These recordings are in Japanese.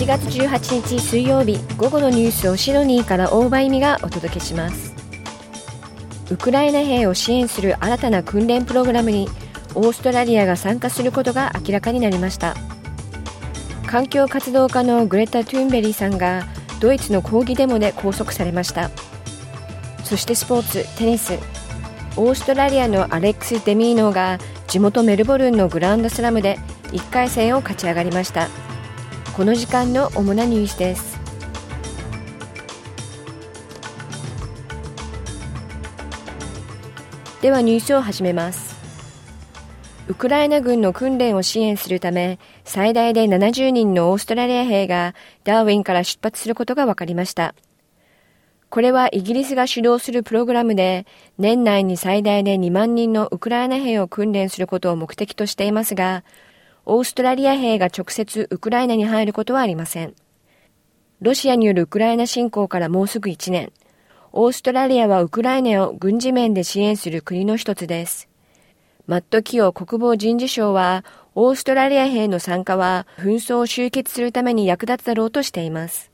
1月18日水曜日午後のニュースをシドニーから大場意味がお届けします。ウクライナ兵を支援する新たな訓練プログラムにオーストラリアが参加することが明らかになりました。環境活動家のグレタ・トゥーンベリーさんがドイツの抗議デモで拘束されました。そしてスポーツテニス。オーストラリアのアレックス・デミノーが地元メルボルンのグランドスラムで1回戦を勝ち上がりました。この時間の主なニュースです。ではニュースを始めます。ウクライナ軍の訓練を支援するため最大で70人のオーストラリア兵がダーウィンから出発することが分かりました。これはイギリスが主導するプログラムで年内に最大で2万人のウクライナ兵を訓練することを目的としていますがオーストラリア兵が直接ウクライナに入ることはありません。ロシアによるウクライナ侵攻からもうすぐ1年。オーストラリアはウクライナを軍事面で支援する国の一つです。マット・キオ国防人事省は、オーストラリア兵の参加は紛争を終結するために役立つだろうとしています。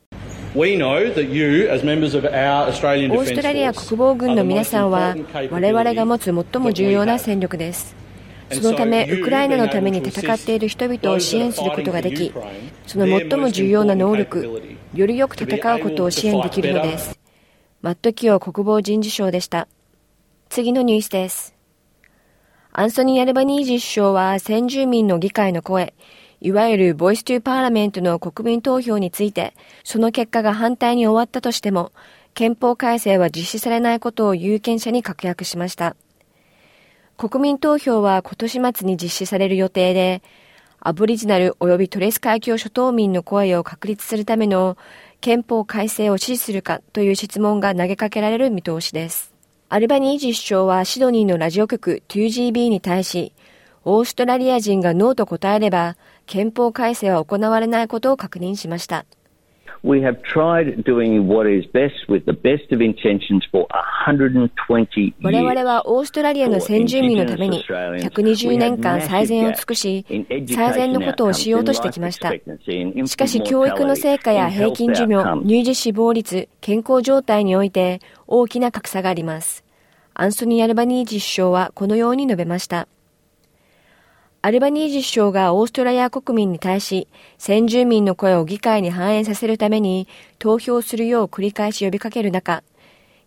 オーストラリア国防軍の皆さんは我々が持つ最も重要な戦力です。そのため、ウクライナのために戦っている人々を支援することができ、その最も重要な能力、よりよく戦うことを支援できるのです。マット・キオ国防人事省でした。次のニュースです。アンソニー・アルバニージ首相は先住民の議会の声、いわゆるボイス・トゥ・パーラメントの国民投票について、その結果が反対に終わったとしても、憲法改正は実施されないことを有権者に確約しました。国民投票は今年末に実施される予定で、アボリジナル及びトレス海峡諸島民の声を確立するための憲法改正を支持するかという質問が投げかけられる見通しです。アルバニージ首相はシドニーのラジオ局 2GB に対し、オーストラリア人がノーと答えれば、憲法改正は行われないことを確認しました。We have tried doing what is best with the best of intentions for 120 years. 我々はオーストラリアの先住民のために120年間最善を尽くし、最善のことをしようとしてきました。しかし教育の成果や平均寿命、乳児死亡率、健康状態において大きな格差があります。アンソニー・アルバニージ首相はこのように述べました。アルバニージ首相がオーストラリア国民に対し、先住民の声を議会に反映させるために投票するよう繰り返し呼びかける中、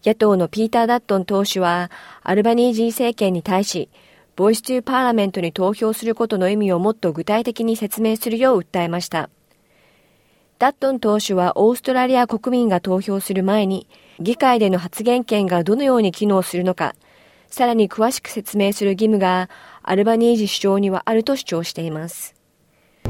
野党のピーター・ダットン党首は、アルバニージー政権に対し、ボイス・トゥ・パーラメントに投票することの意味をもっと具体的に説明するよう訴えました。ダットン党首はオーストラリア国民が投票する前に、議会での発言権がどのように機能するのか、さらに詳しく説明する義務がアルバニージ首相にはあると主張しています。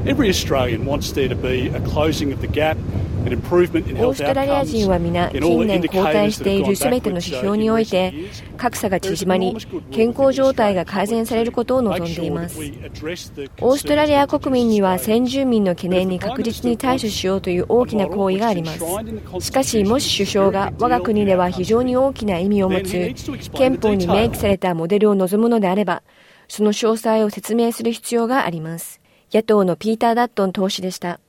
Every Australian wants there to be a closing of the gap オーストラリア人は皆近年後退しているすべての指標において格差が縮まり健康状態が改善されることを望んでいます。オーストラリア国民には先住民の懸念に確実に対処しようという大きな行為があります。しかしもし首相が我が国では非常に大きな意味を持つ憲法に明記されたモデルを望むのであればその詳細を説明する必要があります野党のピーター・ダットン党首でした。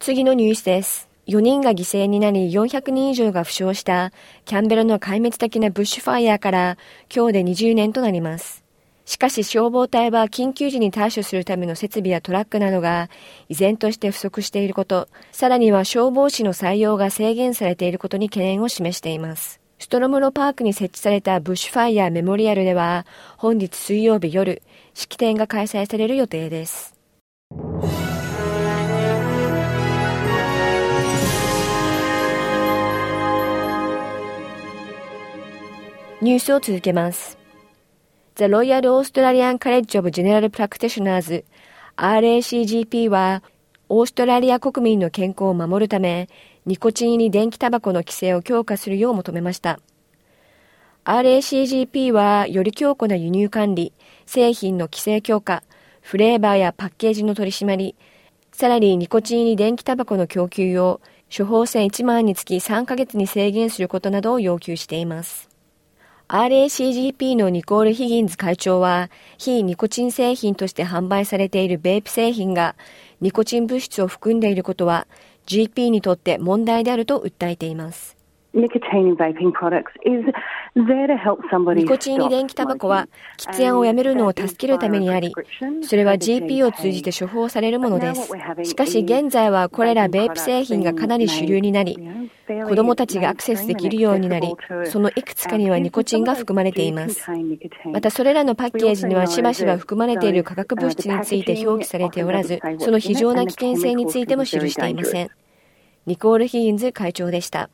次のニュースです。4人が犠牲になり400人以上が負傷したキャンベラの壊滅的なブッシュファイヤーから今日で20年となります。しかし消防隊は緊急時に対処するための設備やトラックなどが依然として不足していること、さらには消防士の採用が制限されていることに懸念を示しています。ストロムロパークに設置されたブッシュファイヤーメモリアルでは本日水曜日夜、式典が開催される予定です。ニュースを続けます。The Royal Australian College of General Practitioners RACGP は、オーストラリア国民の健康を守るため、ニコチン入り電気タバコの規制を強化するよう求めました。RACGP はより強固な輸入管理、製品の規制強化、フレーバーやパッケージの取り締まり、さらにニコチン入り電気タバコの供給を処方箋1万につき3ヶ月に制限することなどを要求しています。RACGP のニコール・ヒギンズ会長は、非ニコチン製品として販売されているベープ製品がニコチン物質を含んでいることは GP にとって問題であると訴えています。ニコチン入り電気タバコは喫煙をやめるのを助けるためにあり、それは GP を通じて処方されるものです。しかし現在はこれらベープ製品がかなり主流になり、子供たちがアクセスできるようになり、そのいくつかにはニコチンが含まれています。またそれらのパッケージにはしばしば含まれている化学物質について表記されておらず、その非常な危険性についても記していません。ニコール・ヒギンズ会長でした。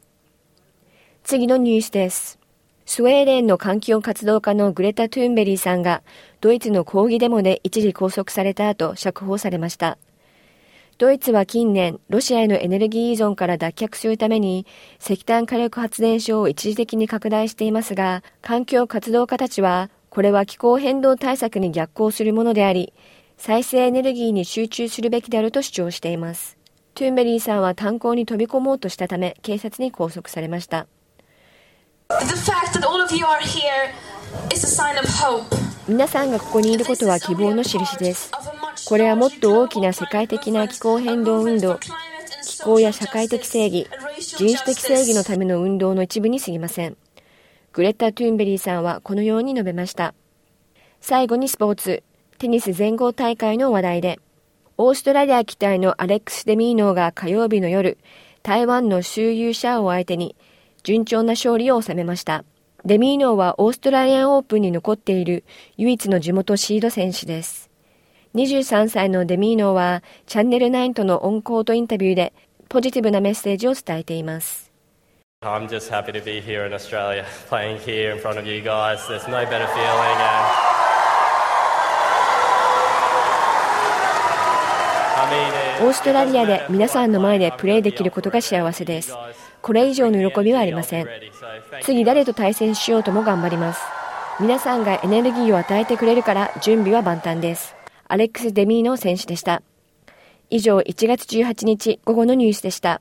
次のニュースです。スウェーデンの環境活動家のグレタ・トゥーンベリーさんがドイツの抗議デモで一時拘束された後釈放されました。ドイツは近年、ロシアへのエネルギー依存から脱却するために石炭火力発電所を一時的に拡大していますが、環境活動家たちは、これは気候変動対策に逆行するものであり、再生エネルギーに集中するべきであると主張しています。トゥーンベリーさんは炭鉱に飛び込もうとしたため、警察に拘束されました。皆さんがここにいることは希望の印です。これはもっと大きな世界的な気候変動運動、気候や社会的正義、人種的正義のための運動の一部に過ぎません。グレッタ・トゥーンベリーさんはこのように述べました。最後にスポーツ、テニス全豪大会の話題で、オーストラリア期待のアレックス・デミーノーが火曜日の夜、台湾の周遊者を相手に順調な勝利を収めました。デミーノはオーストラリアンオープンに残っている唯一の地元シード選手です。23歳のデミーノはチャンネル9とのオンコートインタビューでポジティブなメッセージを伝えています。I'm just happy to be here in Australia, playing here in front of you guys. There's no better feeling. And オーストラリアで皆さんの前でプレーできることが幸せです。これ以上の喜びはありません。次誰と対戦しようとも頑張ります。皆さんがエネルギーを与えてくれるから準備は万端です。アレックス・デミーノ選手でした。以上1月18日午後のニュースでした。